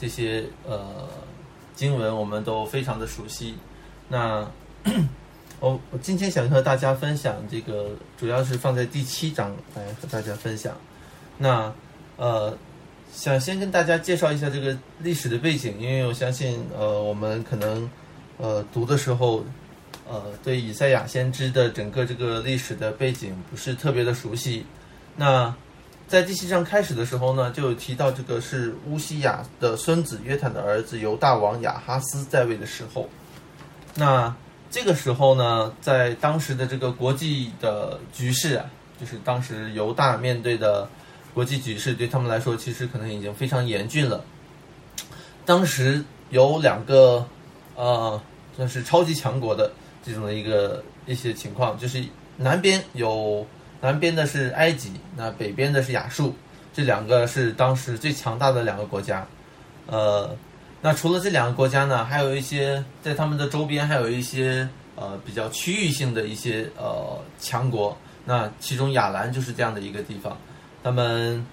这些呃经文我们都非常的熟悉。那我 我今天想和大家分享这个，主要是放在第七章来和大家分享。那呃，想先跟大家介绍一下这个历史的背景，因为我相信呃我们可能呃读的时候呃对以赛亚先知的整个这个历史的背景不是特别的熟悉。那在第七章开始的时候呢，就提到这个是乌西亚的孙子约坦的儿子犹大王亚哈斯在位的时候。那这个时候呢，在当时的这个国际的局势啊，就是当时犹大面对的国际局势，对他们来说其实可能已经非常严峻了。当时有两个呃，算是超级强国的这种的一个一些情况，就是南边有。南边的是埃及，那北边的是亚述，这两个是当时最强大的两个国家。呃，那除了这两个国家呢，还有一些在他们的周边还有一些呃比较区域性的一些呃强国。那其中亚兰就是这样的一个地方，他们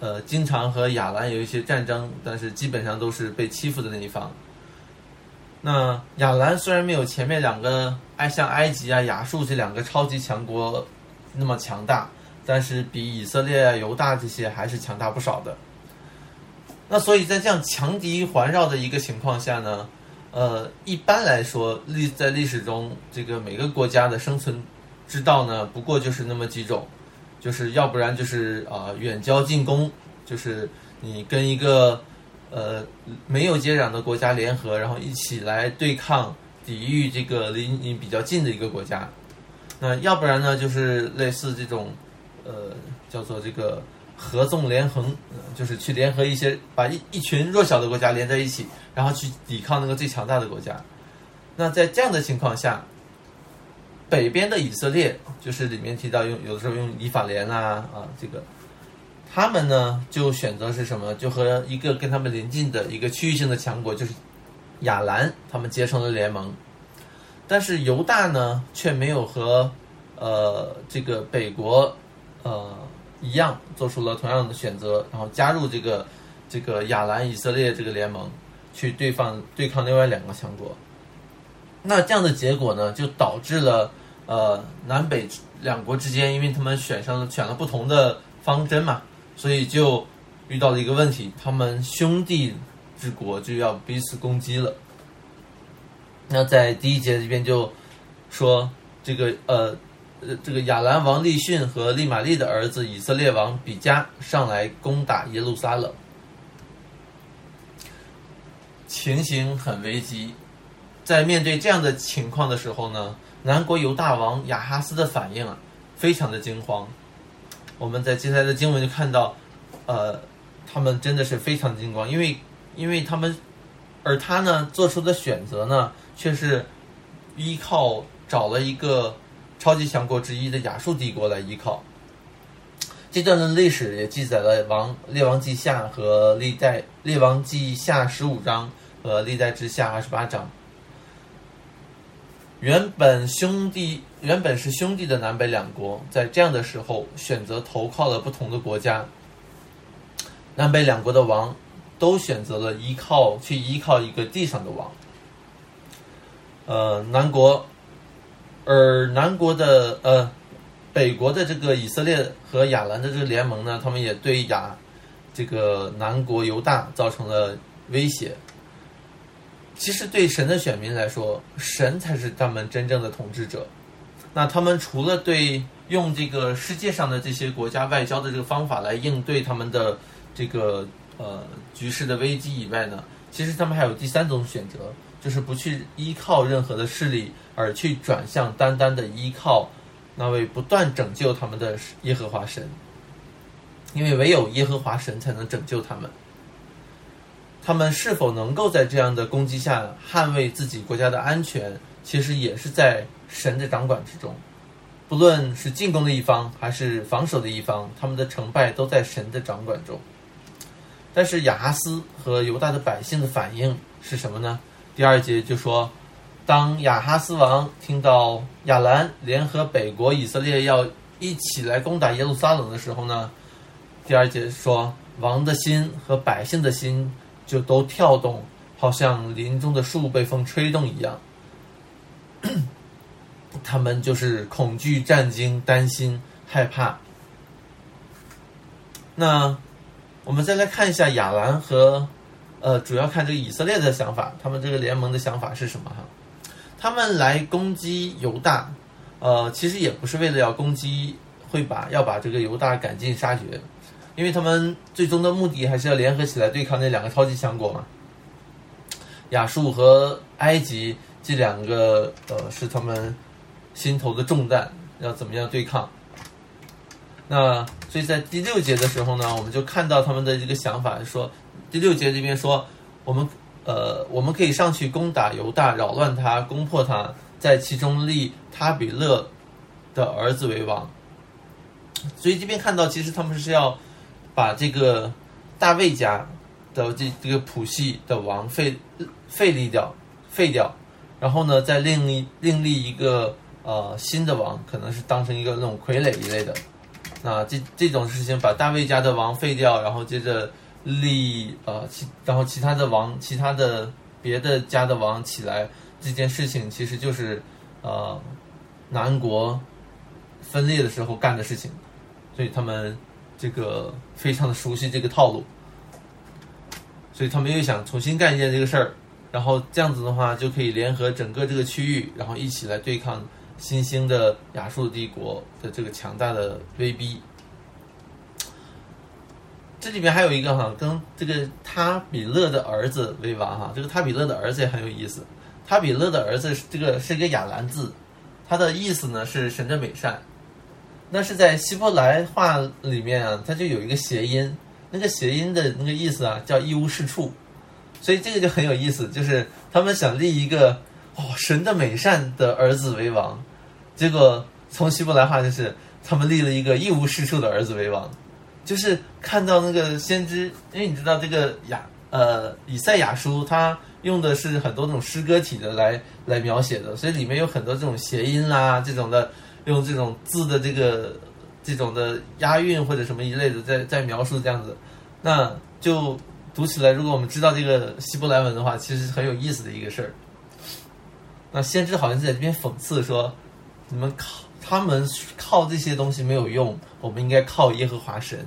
呃经常和亚兰有一些战争，但是基本上都是被欺负的那一方。那亚兰虽然没有前面两个埃像埃及啊、亚述这两个超级强国。那么强大，但是比以色列、犹大这些还是强大不少的。那所以在这样强敌环绕的一个情况下呢，呃，一般来说历在历史中，这个每个国家的生存之道呢，不过就是那么几种，就是要不然就是啊远交近攻，就是你跟一个呃没有接壤的国家联合，然后一起来对抗、抵御这个离你比较近的一个国家。那要不然呢，就是类似这种，呃，叫做这个合纵连横，就是去联合一些，把一一群弱小的国家连在一起，然后去抵抗那个最强大的国家。那在这样的情况下，北边的以色列，就是里面提到用有的时候用以法莲啊啊这个，他们呢就选择是什么？就和一个跟他们邻近的一个区域性的强国，就是亚兰，他们结成了联盟。但是犹大呢，却没有和，呃，这个北国，呃，一样做出了同样的选择，然后加入这个，这个亚兰以色列这个联盟，去对抗对抗另外两个强国。那这样的结果呢，就导致了，呃，南北两国之间，因为他们选上选了不同的方针嘛，所以就遇到了一个问题，他们兄弟之国就要彼此攻击了。那在第一节这边就说这个呃呃这个亚兰王利逊和利玛利的儿子以色列王比加上来攻打耶路撒冷，情形很危急。在面对这样的情况的时候呢，南国犹大王亚哈斯的反应啊非常的惊慌。我们在接下来的经文就看到，呃，他们真的是非常惊慌，因为因为他们而他呢做出的选择呢。却是依靠找了一个超级强国之一的亚述帝国来依靠。这段的历史也记载了《王列王记下》和《历代列王记下》十五章和《历代之下》二十八章。原本兄弟原本是兄弟的南北两国，在这样的时候选择投靠了不同的国家。南北两国的王都选择了依靠去依靠一个地上的王。呃，南国，而南国的呃，北国的这个以色列和亚兰的这个联盟呢，他们也对亚这个南国犹大造成了威胁。其实对神的选民来说，神才是他们真正的统治者。那他们除了对用这个世界上的这些国家外交的这个方法来应对他们的这个呃局势的危机以外呢，其实他们还有第三种选择。就是不去依靠任何的势力，而去转向单单的依靠那位不断拯救他们的耶和华神，因为唯有耶和华神才能拯救他们。他们是否能够在这样的攻击下捍卫自己国家的安全，其实也是在神的掌管之中。不论是进攻的一方还是防守的一方，他们的成败都在神的掌管中。但是亚哈斯和犹大的百姓的反应是什么呢？第二节就说，当亚哈斯王听到亚兰联合北国以色列要一起来攻打耶路撒冷的时候呢，第二节说，王的心和百姓的心就都跳动，好像林中的树被风吹动一样。他们就是恐惧、战惊、担心、害怕。那我们再来看一下亚兰和呃，主要看这个以色列的想法，他们这个联盟的想法是什么哈？他们来攻击犹大，呃，其实也不是为了要攻击，会把要把这个犹大赶尽杀绝，因为他们最终的目的还是要联合起来对抗那两个超级强国嘛，亚述和埃及这两个呃是他们心头的重担，要怎么样对抗？那所以在第六节的时候呢，我们就看到他们的这个想法，说第六节这边说我们。呃，我们可以上去攻打犹大，扰乱他，攻破他，在其中立他比勒的儿子为王。所以这边看到，其实他们是要把这个大卫家的这这个谱系的王废废立掉，废掉，然后呢，再另立另立一个呃新的王，可能是当成一个那种傀儡一类的。那这这种事情，把大卫家的王废掉，然后接着。立呃其然后其他的王其他的别的家的王起来这件事情其实就是呃南国分裂的时候干的事情，所以他们这个非常的熟悉这个套路，所以他们又想重新干一件这个事儿，然后这样子的话就可以联合整个这个区域，然后一起来对抗新兴的亚述帝国的这个强大的威逼。这里面还有一个哈，跟这个他比勒的儿子为王哈，这个他比勒的儿子也很有意思。他比勒的儿子这个是一个亚兰字，它的意思呢是神的美善。那是在希伯来话里面啊，它就有一个谐音，那个谐音的那个意思啊叫一无是处，所以这个就很有意思，就是他们想立一个哦神的美善的儿子为王，结果从希伯来话就是他们立了一个一无是处的儿子为王。就是看到那个先知，因为你知道这个雅呃以赛亚书，它用的是很多那种诗歌体的来来描写的，所以里面有很多这种谐音啦，这种的用这种字的这个这种的押韵或者什么一类的，在在描述这样子，那就读起来，如果我们知道这个希伯来文的话，其实很有意思的一个事儿。那先知好像在这边讽刺说，你们靠。他们靠这些东西没有用，我们应该靠耶和华神。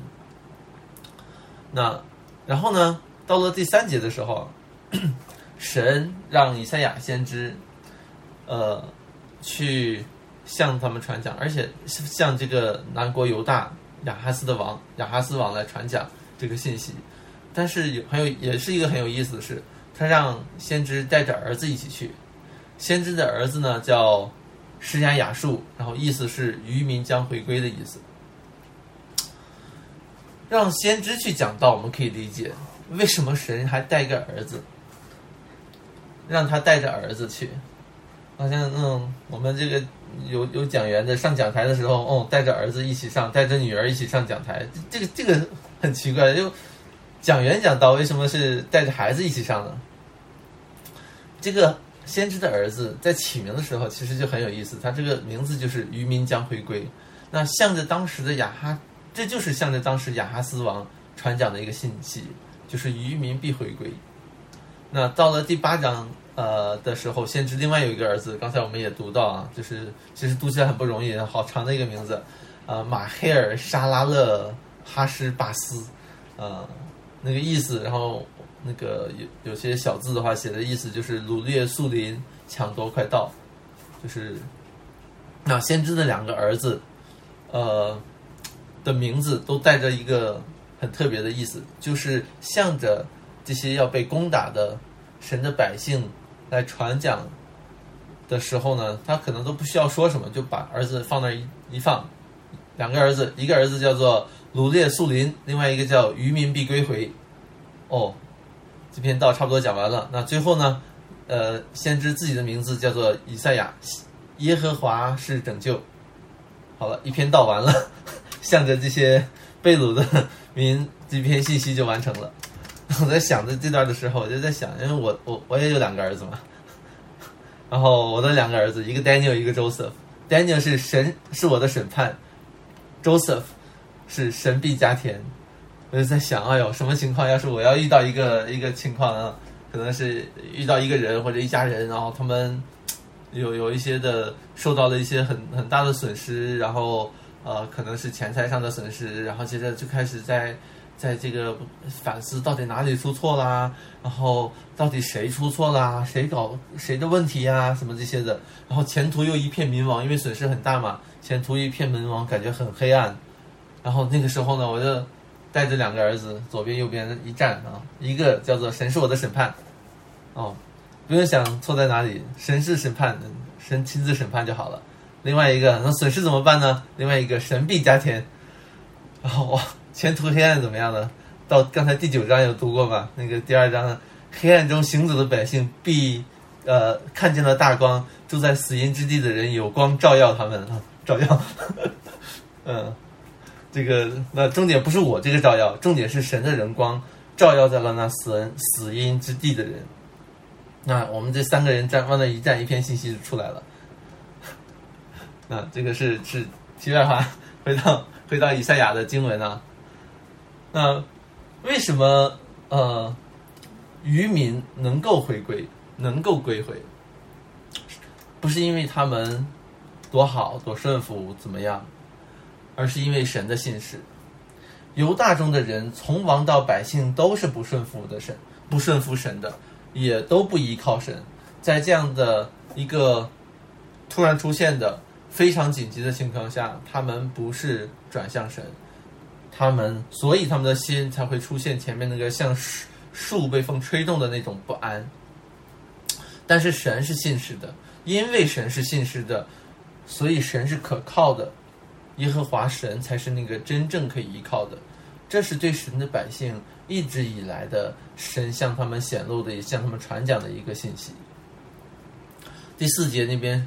那然后呢？到了第三节的时候，神让以赛亚先知，呃，去向他们传讲，而且向这个南国犹大亚哈斯的王亚哈斯王来传讲这个信息。但是有很有也是一个很有意思的是，他让先知带着儿子一起去。先知的儿子呢叫。施加雅树，然后意思是渔民将回归的意思。让先知去讲道，我们可以理解为什么神还带个儿子，让他带着儿子去，好像嗯我们这个有有讲员的上讲台的时候，哦，带着儿子一起上，带着女儿一起上讲台，这个这个很奇怪，就讲员讲道为什么是带着孩子一起上呢？这个。先知的儿子在起名的时候，其实就很有意思。他这个名字就是“渔民将回归”，那向着当时的雅哈，这就是向着当时雅哈斯王传讲的一个信息，就是渔民必回归。那到了第八章呃的时候，先知另外有一个儿子，刚才我们也读到啊，就是其实读起来很不容易，好长的一个名字，呃，马黑尔沙拉勒哈什巴斯，呃，那个意思，然后。那个有有些小字的话，写的意思就是掳掠树林，抢夺快到，就是那先知的两个儿子，呃的名字都带着一个很特别的意思，就是向着这些要被攻打的神的百姓来传讲的时候呢，他可能都不需要说什么，就把儿子放那一一放，两个儿子，一个儿子叫做掳掠树林，另外一个叫渔民必归回，哦。这篇道差不多讲完了，那最后呢？呃，先知自己的名字叫做以赛亚，耶和华是拯救。好了，一篇道完了，向着这些被掳的民，这篇信息就完成了。我在想着这段的时候，我就在想，因为我我我也有两个儿子嘛，然后我的两个儿子，一个 Daniel，一个 Joseph，Daniel 是神是我的审判，Joseph 是神必加田。我就在想，哎呦，什么情况？要是我要遇到一个一个情况呢？可能是遇到一个人或者一家人，然后他们有有一些的受到了一些很很大的损失，然后呃，可能是钱财上的损失，然后接着就开始在在这个反思到底哪里出错啦，然后到底谁出错啦，谁搞谁的问题呀，什么这些的，然后前途又一片迷茫，因为损失很大嘛，前途一片迷茫，感觉很黑暗。然后那个时候呢，我就。带着两个儿子，左边右边一站啊，一个叫做“神是我的审判”，哦，不用想错在哪里，神是审判，神亲自审判就好了。另外一个，那损失怎么办呢？另外一个，神必加添。然后哇，前途黑暗怎么样呢？到刚才第九章有读过吧？那个第二章，黑暗中行走的百姓必呃看见了大光，住在死荫之地的人有光照耀他们啊，照耀，嗯。这个那重点不是我这个照耀，重点是神的人光照耀在了那死人死因之地的人。那我们这三个人站往那一站，一片信息就出来了。那这个是是题外话，回到回到以赛亚的经文啊。那为什么呃渔民能够回归，能够归回？不是因为他们多好多顺服怎么样？而是因为神的信使，犹大中的人从王到百姓都是不顺服的神，不顺服神的，也都不依靠神。在这样的一个突然出现的非常紧急的情况下，他们不是转向神，他们所以他们的心才会出现前面那个像树树被风吹动的那种不安。但是神是信实的，因为神是信实的，所以神是可靠的。耶和华神才是那个真正可以依靠的，这是对神的百姓一直以来的神向他们显露的，向他们传讲的一个信息。第四节那边，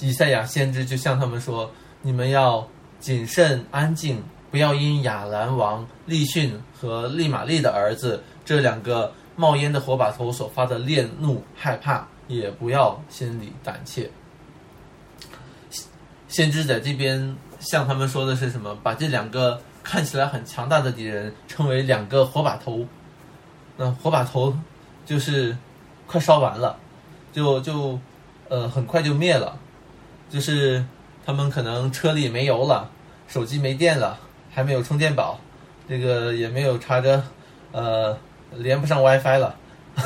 以赛亚先知就向他们说：“你们要谨慎安静，不要因亚兰王利逊和利玛利的儿子这两个冒烟的火把头所发的烈怒害怕，也不要心里胆怯。”先知在这边。向他们说的是什么？把这两个看起来很强大的敌人称为两个火把头。那火把头就是快烧完了，就就呃很快就灭了。就是他们可能车里没油了，手机没电了，还没有充电宝，这个也没有插着，呃连不上 WiFi 了，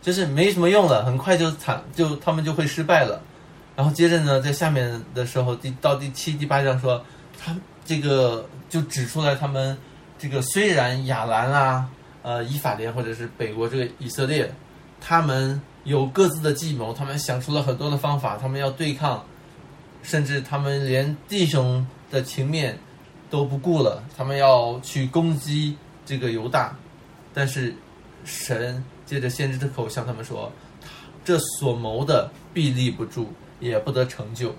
就是没什么用了，很快就惨，就他们就会失败了。然后接着呢，在下面的时候，第到第七、第八章说，他这个就指出来，他们这个虽然亚兰啊、呃以法莲或者是北国这个以色列，他们有各自的计谋，他们想出了很多的方法，他们要对抗，甚至他们连弟兄的情面都不顾了，他们要去攻击这个犹大，但是神借着先知的口向他们说，这所谋的必立不住。也不得成就。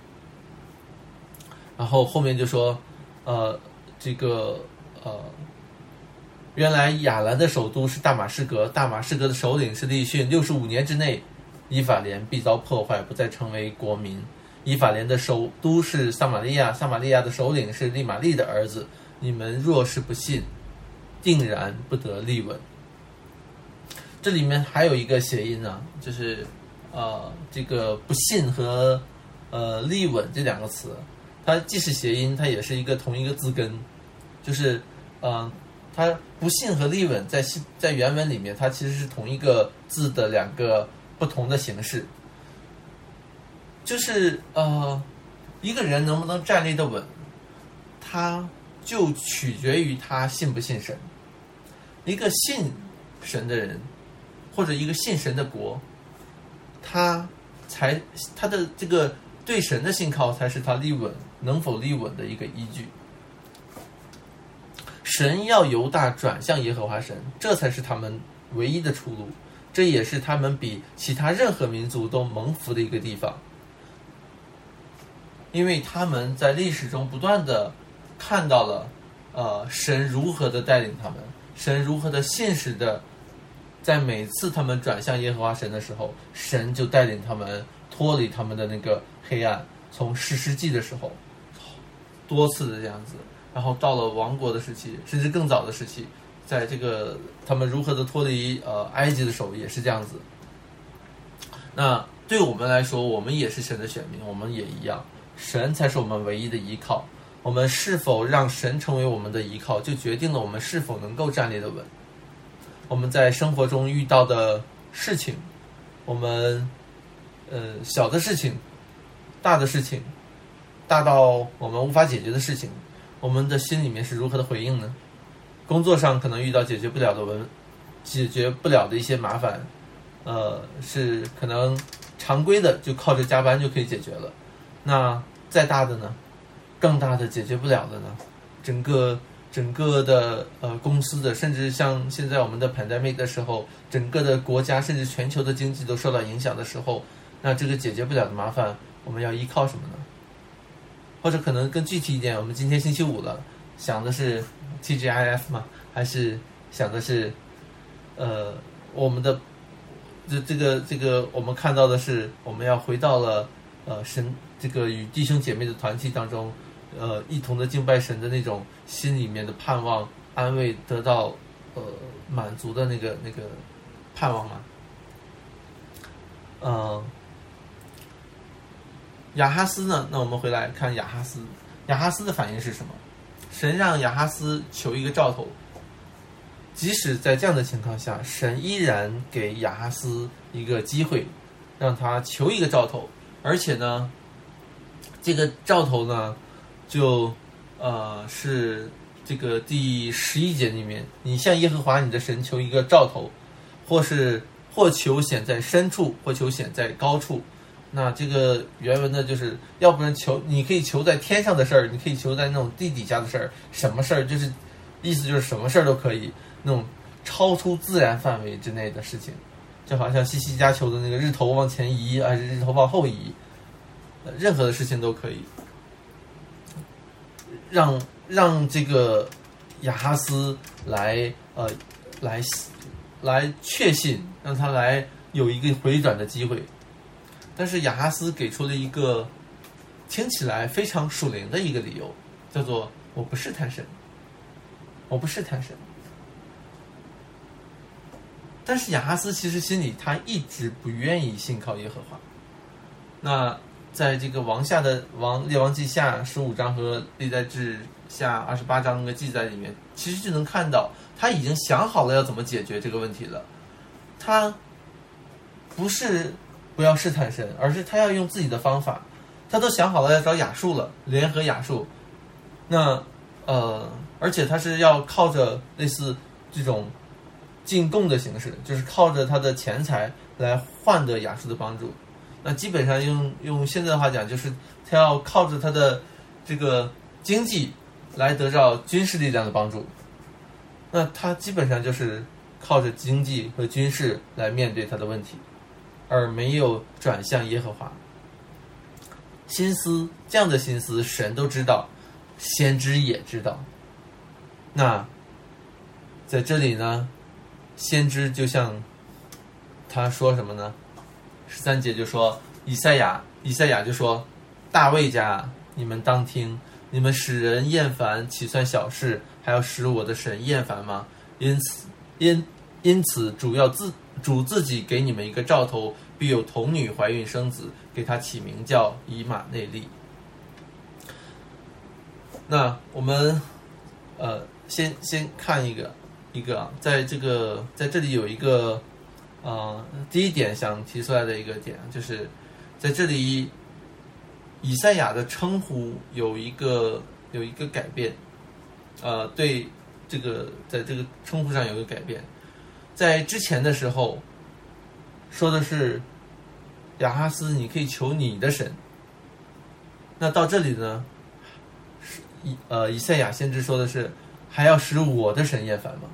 然后后面就说，呃，这个呃，原来亚兰的首都是大马士革，大马士革的首领是利逊。六十五年之内，以法莲必遭破坏，不再成为国民。以法莲的首都是撒玛利亚，撒玛利亚的首领是利玛利的儿子。你们若是不信，定然不得立稳。这里面还有一个谐音呢，就是。呃，这个不信和呃立稳这两个词，它既是谐音，它也是一个同一个字根，就是呃，它不信和立稳在在原文里面，它其实是同一个字的两个不同的形式，就是呃，一个人能不能站立的稳，他就取决于他信不信神。一个信神的人，或者一个信神的国。他才他的这个对神的信靠，才是他立稳能否立稳的一个依据。神要犹大转向耶和华神，这才是他们唯一的出路。这也是他们比其他任何民族都蒙福的一个地方，因为他们在历史中不断的看到了，呃，神如何的带领他们，神如何的现实的。在每次他们转向耶和华神的时候，神就带领他们脱离他们的那个黑暗。从史诗记的时候，多次的这样子，然后到了王国的时期，甚至更早的时期，在这个他们如何的脱离呃埃及的时候，也是这样子。那对我们来说，我们也是神的选民，我们也一样，神才是我们唯一的依靠。我们是否让神成为我们的依靠，就决定了我们是否能够站立的稳。我们在生活中遇到的事情，我们呃小的事情、大的事情，大到我们无法解决的事情，我们的心里面是如何的回应呢？工作上可能遇到解决不了的问，解决不了的一些麻烦，呃，是可能常规的就靠着加班就可以解决了。那再大的呢？更大的解决不了的呢？整个整个的呃公司的，甚至像现在我们的 pandemic 的时候，整个的国家甚至全球的经济都受到影响的时候，那这个解决不了的麻烦，我们要依靠什么呢？或者可能更具体一点，我们今天星期五了，想的是 TGIF 吗？还是想的是呃我们的这这个这个我们看到的是我们要回到了呃神这个与弟兄姐妹的团体当中。呃，一同的敬拜神的那种心里面的盼望、安慰得到呃满足的那个那个盼望吗？嗯，亚哈斯呢？那我们回来看亚哈斯，亚哈斯的反应是什么？神让亚哈斯求一个兆头，即使在这样的情况下，神依然给亚哈斯一个机会，让他求一个兆头，而且呢，这个兆头呢。就，呃，是这个第十一节里面，你向耶和华你的神求一个兆头，或是或求显在深处，或求显在高处。那这个原文呢，就是要不然求，你可以求在天上的事儿，你可以求在那种地底下的事儿，什么事儿就是意思就是什么事儿都可以，那种超出自然范围之内的事情，就好像西西家求的那个日头往前移，还是日头往后移，任何的事情都可以。让让这个亚哈斯来呃来来确信，让他来有一个回转的机会。但是亚哈斯给出了一个听起来非常属灵的一个理由，叫做“我不是贪神，我不是贪神”。但是亚哈斯其实心里他一直不愿意信靠耶和华。那。在这个王下的王列王记下十五章和历代志下二十八章的记载里面，其实就能看到他已经想好了要怎么解决这个问题了。他不是不要试探神，而是他要用自己的方法。他都想好了要找亚述了，联合亚述。那呃，而且他是要靠着类似这种进贡的形式，就是靠着他的钱财来换得亚述的帮助。那基本上用用现在的话讲，就是他要靠着他的这个经济来得到军事力量的帮助。那他基本上就是靠着经济和军事来面对他的问题，而没有转向耶和华。心思这样的心思，神都知道，先知也知道。那在这里呢，先知就像他说什么呢？十三节就说以赛亚，以赛亚就说：“大卫家，你们当听，你们使人厌烦，岂算小事？还要使我的神厌烦吗？因此，因因此，主要自主自己给你们一个兆头，必有童女怀孕生子，给他起名叫以马内利。”那我们呃，先先看一个一个，在这个在这里有一个。呃，第一点想提出来的一个点就是，在这里，以赛亚的称呼有一个有一个改变，呃，对这个在这个称呼上有一个改变，在之前的时候说的是亚哈斯，你可以求你的神，那到这里呢，以呃以赛亚先知说的是还要使我的神厌烦吗？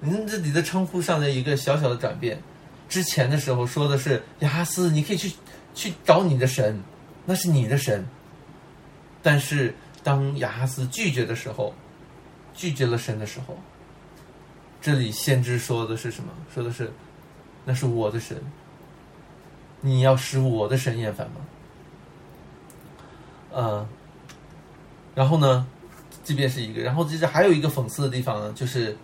您这里的称呼上的一个小小的转变，之前的时候说的是亚哈斯，你可以去去找你的神，那是你的神。但是当亚哈斯拒绝的时候，拒绝了神的时候，这里先知说的是什么？说的是那是我的神，你要使我的神厌烦吗？呃，然后呢，即便是一个，然后其实还有一个讽刺的地方呢，就是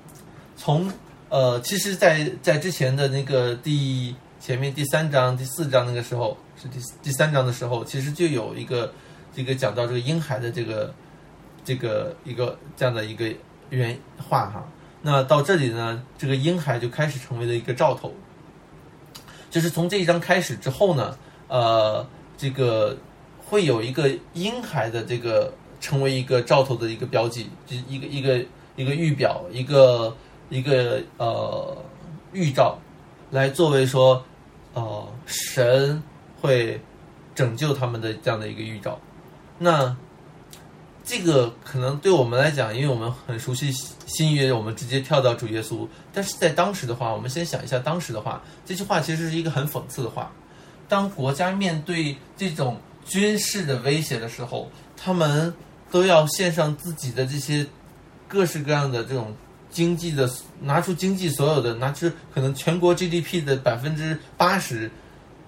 从呃，其实，在在之前的那个第前面第三章、第四章那个时候，是第第三章的时候，其实就有一个这个讲到这个婴孩的这个这个一个这样的一个原话哈。那到这里呢，这个婴孩就开始成为了一个兆头，就是从这一章开始之后呢，呃，这个会有一个婴孩的这个成为一个兆头的一个标记，就一个一个一个预表，一个一个呃预兆，来作为说，呃，神会拯救他们的这样的一个预兆。那这个可能对我们来讲，因为我们很熟悉新约，我们直接跳到主耶稣。但是在当时的话，我们先想一下当时的话，这句话其实是一个很讽刺的话。当国家面对这种军事的威胁的时候，他们都要献上自己的这些各式各样的这种经济的，拿出经济所有的，拿出可能全国 GDP 的百分之八十，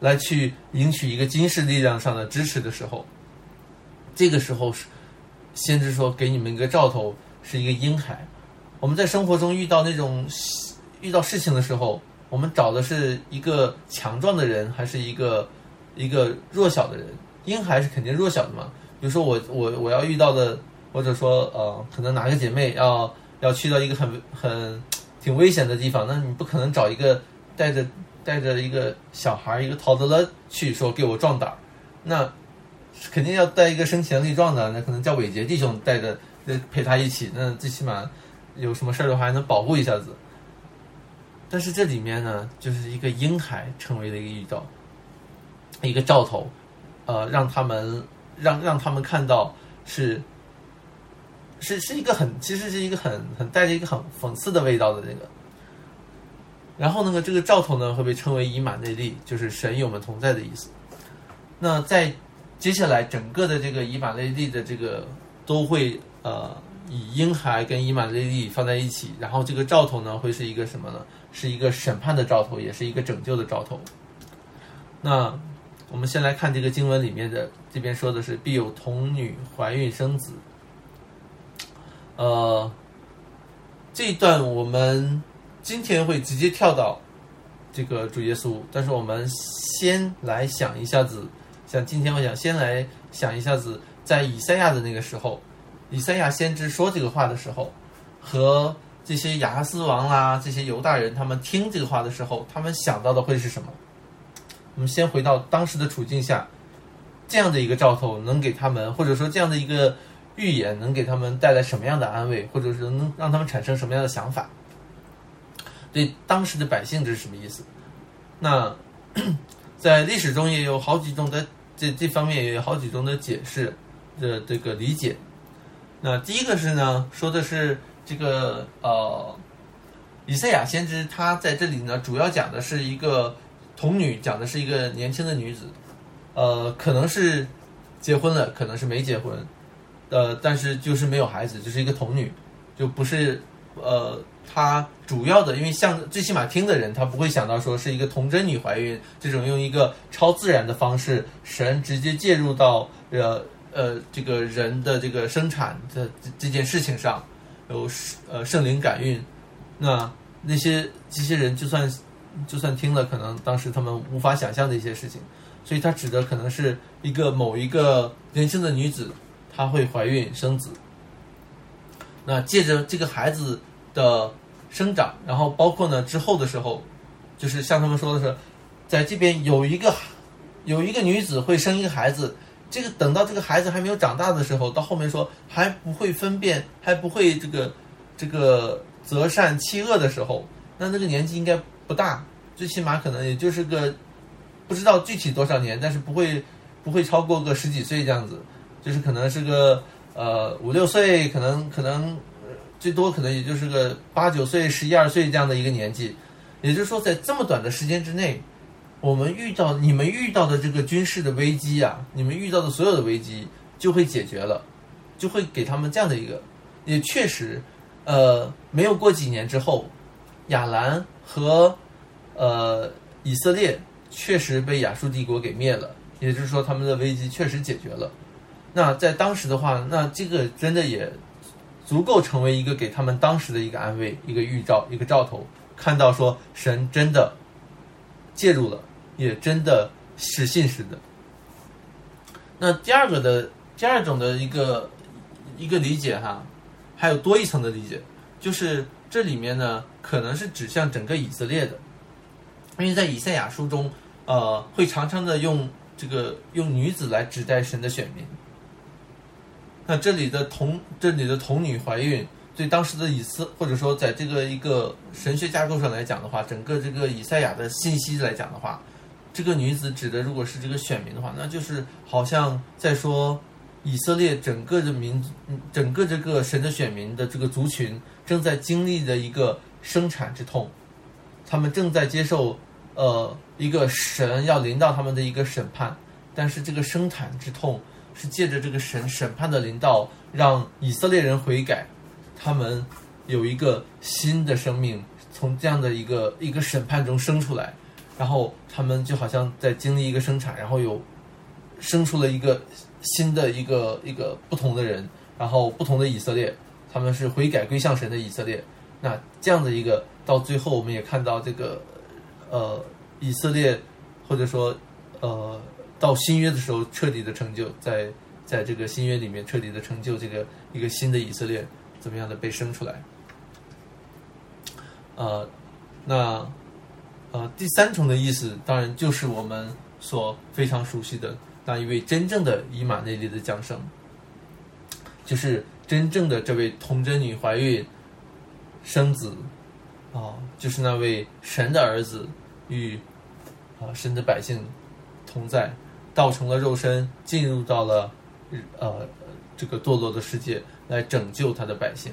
来去赢取一个军事力量上的支持的时候，这个时候是。先知说：“给你们一个兆头，是一个婴孩。我们在生活中遇到那种遇到事情的时候，我们找的是一个强壮的人，还是一个一个弱小的人？婴孩是肯定弱小的嘛。比如说我我我要遇到的，或者说呃，可能哪个姐妹要要去到一个很很挺危险的地方，那你不可能找一个带着带着一个小孩一个陶德拉去说给我壮胆那。”肯定要带一个身强力壮的，那可能叫伟杰弟兄带着，陪他一起，那最起码有什么事儿的话还能保护一下子。但是这里面呢，就是一个婴孩成为了一个预兆，一个兆头，呃，让他们让让他们看到是是是一个很其实是一个很很带着一个很讽刺的味道的那个。然后那个这个兆头呢会被称为以马内利，就是神与我们同在的意思。那在接下来，整个的这个以马内利的这个都会呃以婴孩跟以马内利放在一起，然后这个兆头呢会是一个什么呢？是一个审判的兆头，也是一个拯救的兆头。那我们先来看这个经文里面的，这边说的是必有童女怀孕生子。呃，这一段我们今天会直接跳到这个主耶稣，但是我们先来想一下子。像今天，我想先来想一下子，在以赛亚的那个时候，以赛亚先知说这个话的时候，和这些亚哈斯王啦，这些犹大人他们听这个话的时候，他们想到的会是什么？我们先回到当时的处境下，这样的一个兆头能给他们，或者说这样的一个预言能给他们带来什么样的安慰，或者是能让他们产生什么样的想法？对当时的百姓这是什么意思？那 在历史中也有好几种的。这这方面也有好几种的解释的这个理解。那第一个是呢，说的是这个呃，以赛亚先知他在这里呢，主要讲的是一个童女，讲的是一个年轻的女子，呃，可能是结婚了，可能是没结婚，呃，但是就是没有孩子，就是一个童女，就不是呃。他主要的，因为像最起码听的人，他不会想到说是一个童贞女怀孕这种用一个超自然的方式，神直接介入到呃呃这个人的这个生产的这这件事情上，有呃圣灵感孕，那那些这些人就算就算听了，可能当时他们无法想象的一些事情，所以他指的可能是一个某一个年轻的女子，她会怀孕生子，那借着这个孩子。的生长，然后包括呢之后的时候，就是像他们说的是，在这边有一个有一个女子会生一个孩子，这个等到这个孩子还没有长大的时候，到后面说还不会分辨，还不会这个这个择善弃恶的时候，那那个年纪应该不大，最起码可能也就是个不知道具体多少年，但是不会不会超过个十几岁这样子，就是可能是个呃五六岁，可能可能。最多可能也就是个八九岁、十一二岁这样的一个年纪，也就是说，在这么短的时间之内，我们遇到你们遇到的这个军事的危机啊，你们遇到的所有的危机就会解决了，就会给他们这样的一个，也确实，呃，没有过几年之后，亚兰和呃以色列确实被亚述帝国给灭了，也就是说，他们的危机确实解决了。那在当时的话，那这个真的也。足够成为一个给他们当时的一个安慰、一个预兆、一个兆头，看到说神真的介入了，也真的是信实的。那第二个的第二种的一个一个理解哈，还有多一层的理解，就是这里面呢可能是指向整个以色列的，因为在以赛亚书中，呃，会常常的用这个用女子来指代神的选民。那这里的童，这里的童女怀孕，对当时的以斯，或者说在这个一个神学架构上来讲的话，整个这个以赛亚的信息来讲的话，这个女子指的如果是这个选民的话，那就是好像在说以色列整个的民，整个这个神的选民的这个族群正在经历的一个生产之痛，他们正在接受呃一个神要临到他们的一个审判，但是这个生产之痛。是借着这个神审判的领导，让以色列人悔改，他们有一个新的生命从这样的一个一个审判中生出来，然后他们就好像在经历一个生产，然后有生出了一个新的一个一个不同的人，然后不同的以色列，他们是悔改归向神的以色列。那这样的一个到最后，我们也看到这个呃以色列，或者说呃。到新约的时候，彻底的成就，在在这个新约里面彻底的成就这个一个新的以色列，怎么样的被生出来？呃，那呃第三重的意思，当然就是我们所非常熟悉的那一位真正的以马内利的降生，就是真正的这位童贞女怀孕生子，啊，就是那位神的儿子与啊神的百姓同在。造成了肉身进入到了，呃，这个堕落的世界来拯救他的百姓。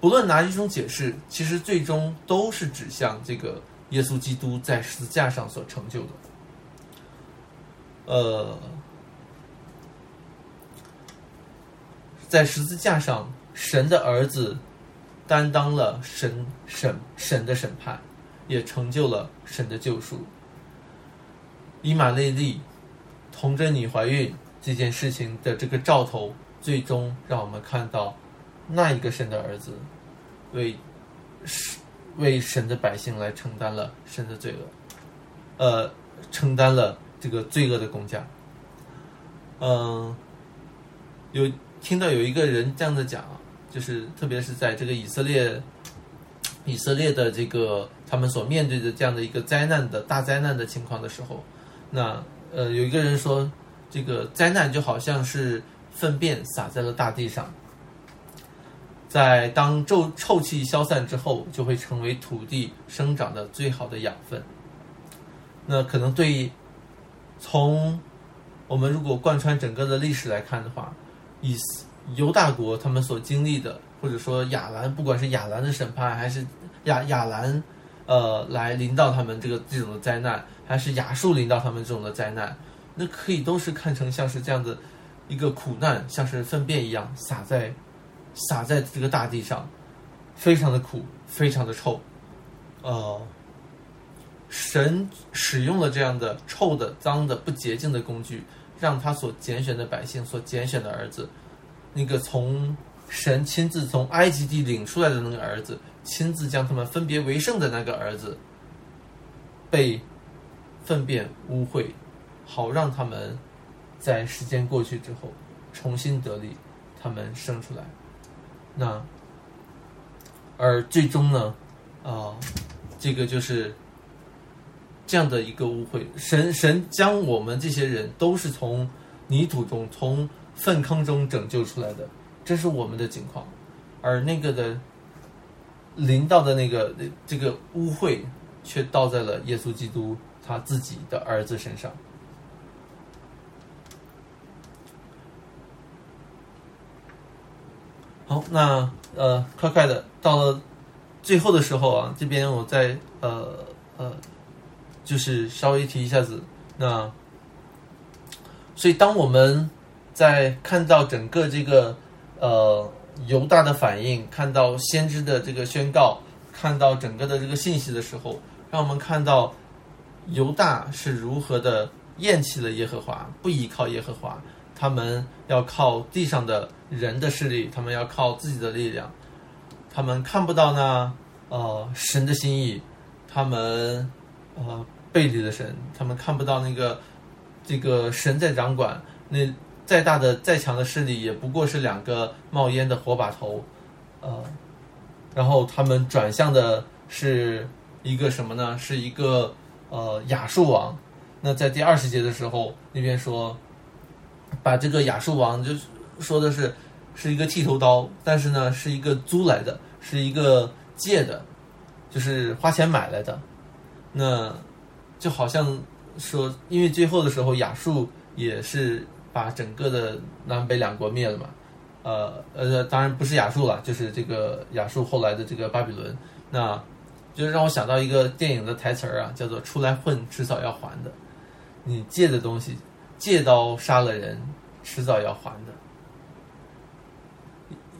不论哪一种解释，其实最终都是指向这个耶稣基督在十字架上所成就的。呃，在十字架上，神的儿子担当了神审神的审判。也成就了神的救赎。以马内利童贞女怀孕这件事情的这个兆头，最终让我们看到那一个神的儿子为为神的百姓来承担了神的罪恶，呃，承担了这个罪恶的公价。嗯，有听到有一个人这样的讲，就是特别是在这个以色列。以色列的这个他们所面对的这样的一个灾难的大灾难的情况的时候，那呃有一个人说，这个灾难就好像是粪便撒在了大地上，在当臭臭气消散之后，就会成为土地生长的最好的养分。那可能对从我们如果贯穿整个的历史来看的话，以犹大国他们所经历的。或者说亚兰，不管是亚兰的审判，还是亚亚兰，呃，来临到他们这个这种的灾难，还是亚述临到他们这种的灾难，那可以都是看成像是这样的一个苦难，像是粪便一样撒在撒在这个大地上，非常的苦，非常的臭，呃，神使用了这样的臭的、脏的、不洁净的工具，让他所拣选的百姓、所拣选的儿子，那个从。神亲自从埃及地领出来的那个儿子，亲自将他们分别为圣的那个儿子，被粪便污秽，好让他们在时间过去之后重新得力，他们生出来。那而最终呢，啊，这个就是这样的一个污秽。神神将我们这些人都是从泥土中、从粪坑中拯救出来的。这是我们的境况，而那个的临到的那个这个污秽，却倒在了耶稣基督他自己的儿子身上。好，那呃，快快的到了最后的时候啊，这边我再呃呃，就是稍微提一下子，那所以当我们在看到整个这个。呃，犹大的反应，看到先知的这个宣告，看到整个的这个信息的时候，让我们看到犹大是如何的厌弃了耶和华，不依靠耶和华，他们要靠地上的人的势力，他们要靠自己的力量，他们看不到呢，呃，神的心意，他们呃背离了神，他们看不到那个这个神在掌管，那再大的再强的势力也不过是两个冒烟的火把头，呃，然后他们转向的是一个什么呢？是一个呃亚述王。那在第二十节的时候，那边说，把这个亚述王就说的是是一个剃头刀，但是呢是一个租来的，是一个借的，就是花钱买来的。那就好像说，因为最后的时候亚述也是把整个的南北两国灭了嘛。呃呃，当然不是亚述了，就是这个亚述后来的这个巴比伦。那就是让我想到一个电影的台词儿啊，叫做“出来混，迟早要还的”。你借的东西，借刀杀了人，迟早要还的。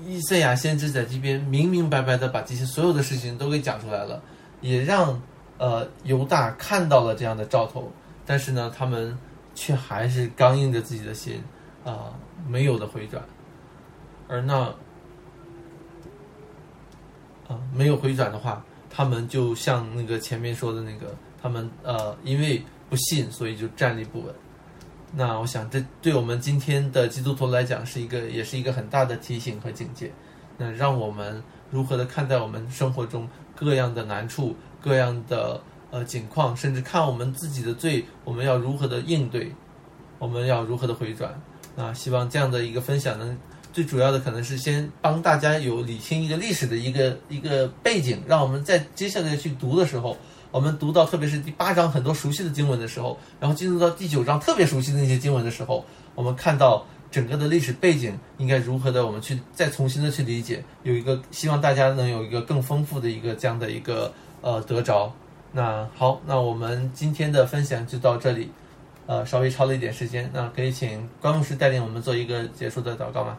以赛亚先知在这边明明白白的把这些所有的事情都给讲出来了，也让呃犹大看到了这样的兆头，但是呢，他们却还是刚硬着自己的心啊，没有的回转。而那啊没有回转的话，他们就像那个前面说的那个，他们呃因为。不信，所以就站立不稳。那我想，这对我们今天的基督徒来讲，是一个，也是一个很大的提醒和警戒。那让我们如何的看待我们生活中各样的难处、各样的呃境况，甚至看我们自己的罪，我们要如何的应对，我们要如何的回转。那希望这样的一个分享呢，最主要的可能是先帮大家有理清一个历史的一个一个背景，让我们在接下来去读的时候。我们读到，特别是第八章很多熟悉的经文的时候，然后进入到第九章特别熟悉的那些经文的时候，我们看到整个的历史背景应该如何的，我们去再重新的去理解，有一个希望大家能有一个更丰富的一个这样的一个呃得着。那好，那我们今天的分享就到这里，呃，稍微超了一点时间，那可以请关牧师带领我们做一个结束的祷告吗？